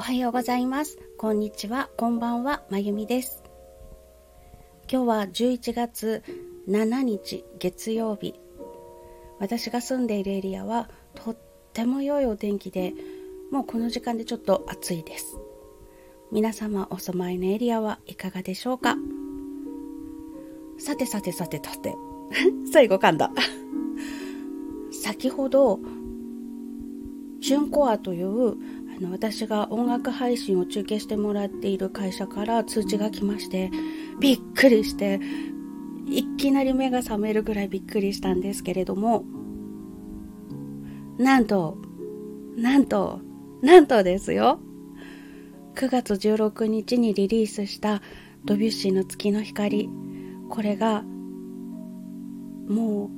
おはようございます。こんにちは。こんばんは。まゆみです。今日は11月7日月曜日。私が住んでいるエリアはとっても良いお天気で、もうこの時間でちょっと暑いです。皆様お住まいのエリアはいかがでしょうか？さてさてさてさて。最後噛んだ。先ほど、チュンコアというの私が音楽配信を中継してもらっている会社から通知が来ましてびっくりしていきなり目が覚めるぐらいびっくりしたんですけれどもなんとなんとなんとですよ。9月16日にリリースしたドビュッシーの月の光。これがも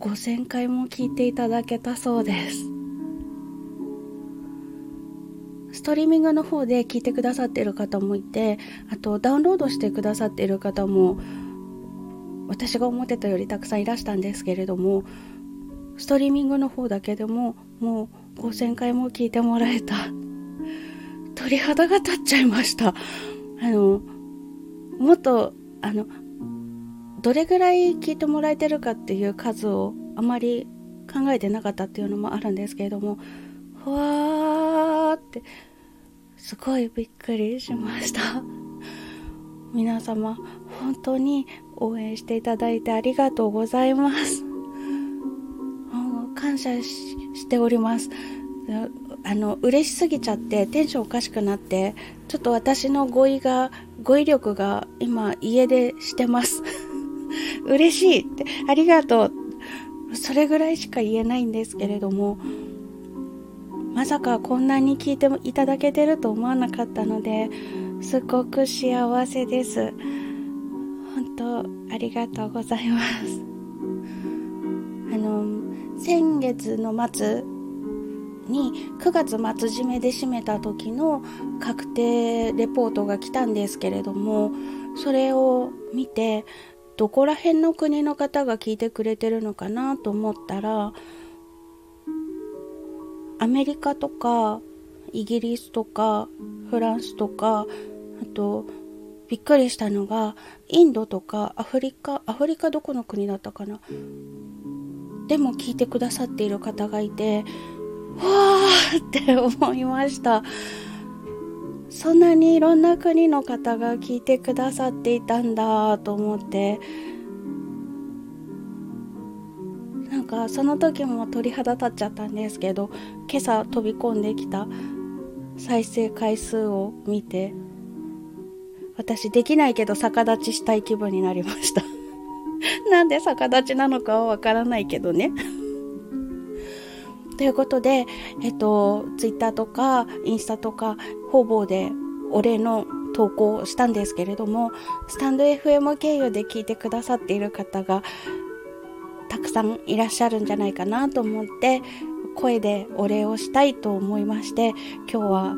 う5000回も聞いていただけたそうです。ストリーミングの方で聞いてくださってる方もいてあとダウンロードしてくださっている方も私が思ってたよりたくさんいらしたんですけれどもストリーミングの方だけでももう5000回も聞いてもらえた。鳥肌が立っちゃいました。あのもっとあのどれぐらい聞いてもらえてるかっていう数をあまり考えてなかったっていうのもあるんですけれどもふわってすごいびっくりしました。皆様本当に応援していただいてありがとうございます。感謝しております。あの嬉しすぎちゃってテンションおかしくなってちょっと私の語彙が語彙力が今家でしてます。嬉しいってありがとう。それぐらいしか言えないんですけれどもまさかこんなに聞いていただけてると思わなかったのですごく幸せです。本当ありがとうございます。あの先月の末に9月末締めで締めた時の確定レポートが来たんですけれどもそれを見てどこら辺の国の方が聞いてくれてるのかなと思ったらアメリカとかイギリスとかフランスとかあとびっくりしたのがインドとかアフリカアフリカどこの国だったかな。でも聞いてくださっている方がいてわーって思いました。そんなにいろんな国の方が聞いてくださっていたんだと思って。かその時も鳥肌立っちゃったんですけど今朝飛び込んできた再生回数を見て私できないけど逆立ちしたい気分になりました。なんで逆立ちなのかはわからないけどね。ということで、えっと、ツイッターとかインスタとか方々でお礼の投稿したんですけれどもスタンド FM 経由で聞いてくださっている方がたくさんいらっしゃるんじゃないかなと思って声でお礼をしたいと思いまして今日は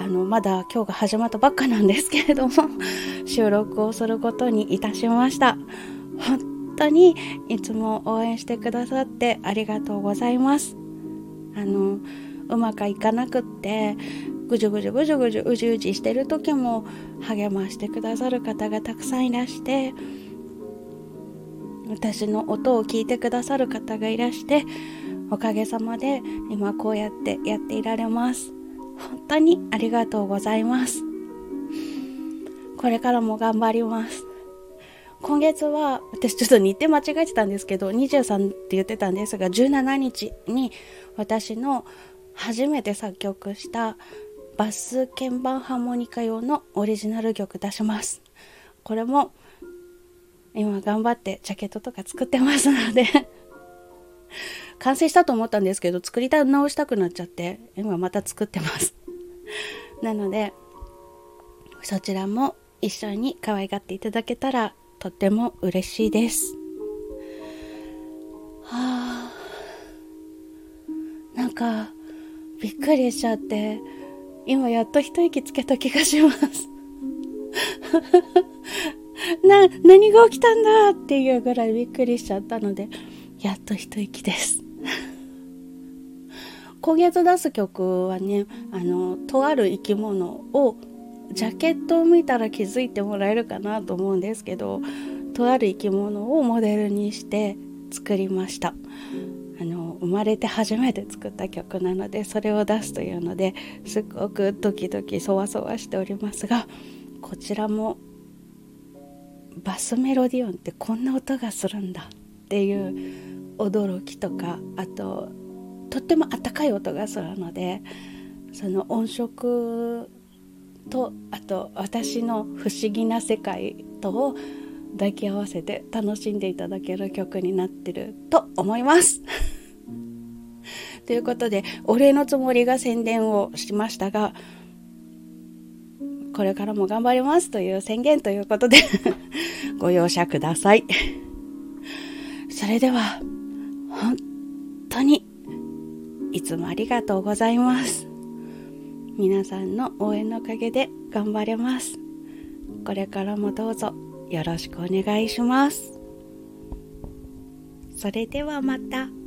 あのまだ今日が始まったばっかなんですけれども 収録をすることにいたしました。本当にいつも応援してくださってありがとうございます。あのうまくいかなくってぐじゅぐじゅぐじゅぐじゅうじうじしてる時も励ましてくださる方がたくさんいらして私の音を聞いてくださる方がいらしておかげさまで今こうやってやっていられます。本当にありがとうございます。これからも頑張ります。今月は私ちょっと日程間違えてたんですけど23って言ってたんですが17日に私の初めて作曲したバス鍵盤ハーモニカ用のオリジナル曲出します。これも今頑張ってジャケットとか作ってますので。完成したと思ったんですけど作り直したくなっちゃって今また作ってます。なのでそちらも一緒に可愛がっていただけたらとっても嬉しいです。はあ。なんかびっくりしちゃって今やっと一息つけた気がします。な、何が起きたんだっていうぐらいびっくりしちゃったので、やっと一息です。今月出す曲はねあのとある生き物をジャケットを見たら気づいてもらえるかなと思うんですけどとある生き物をモデルにして作りましたあの生まれて初めて作った曲なのでそれを出すというのですっごくドキドキそわそわしておりますがこちらもバスメロディオンってこんな音がするんだっていう驚きとかあととってもあったかい音がするのでその音色とあと私の不思議な世界とを抱き合わせて楽しんでいただける曲になってると思います。ということでお礼のつもりが宣伝をしましたがこれからも頑張りますという宣言ということでご容赦ください。それでは本当にいつもありがとうございます。皆さんの応援のおかげで頑張れます。これからもどうぞよろしくお願いします。それではまた。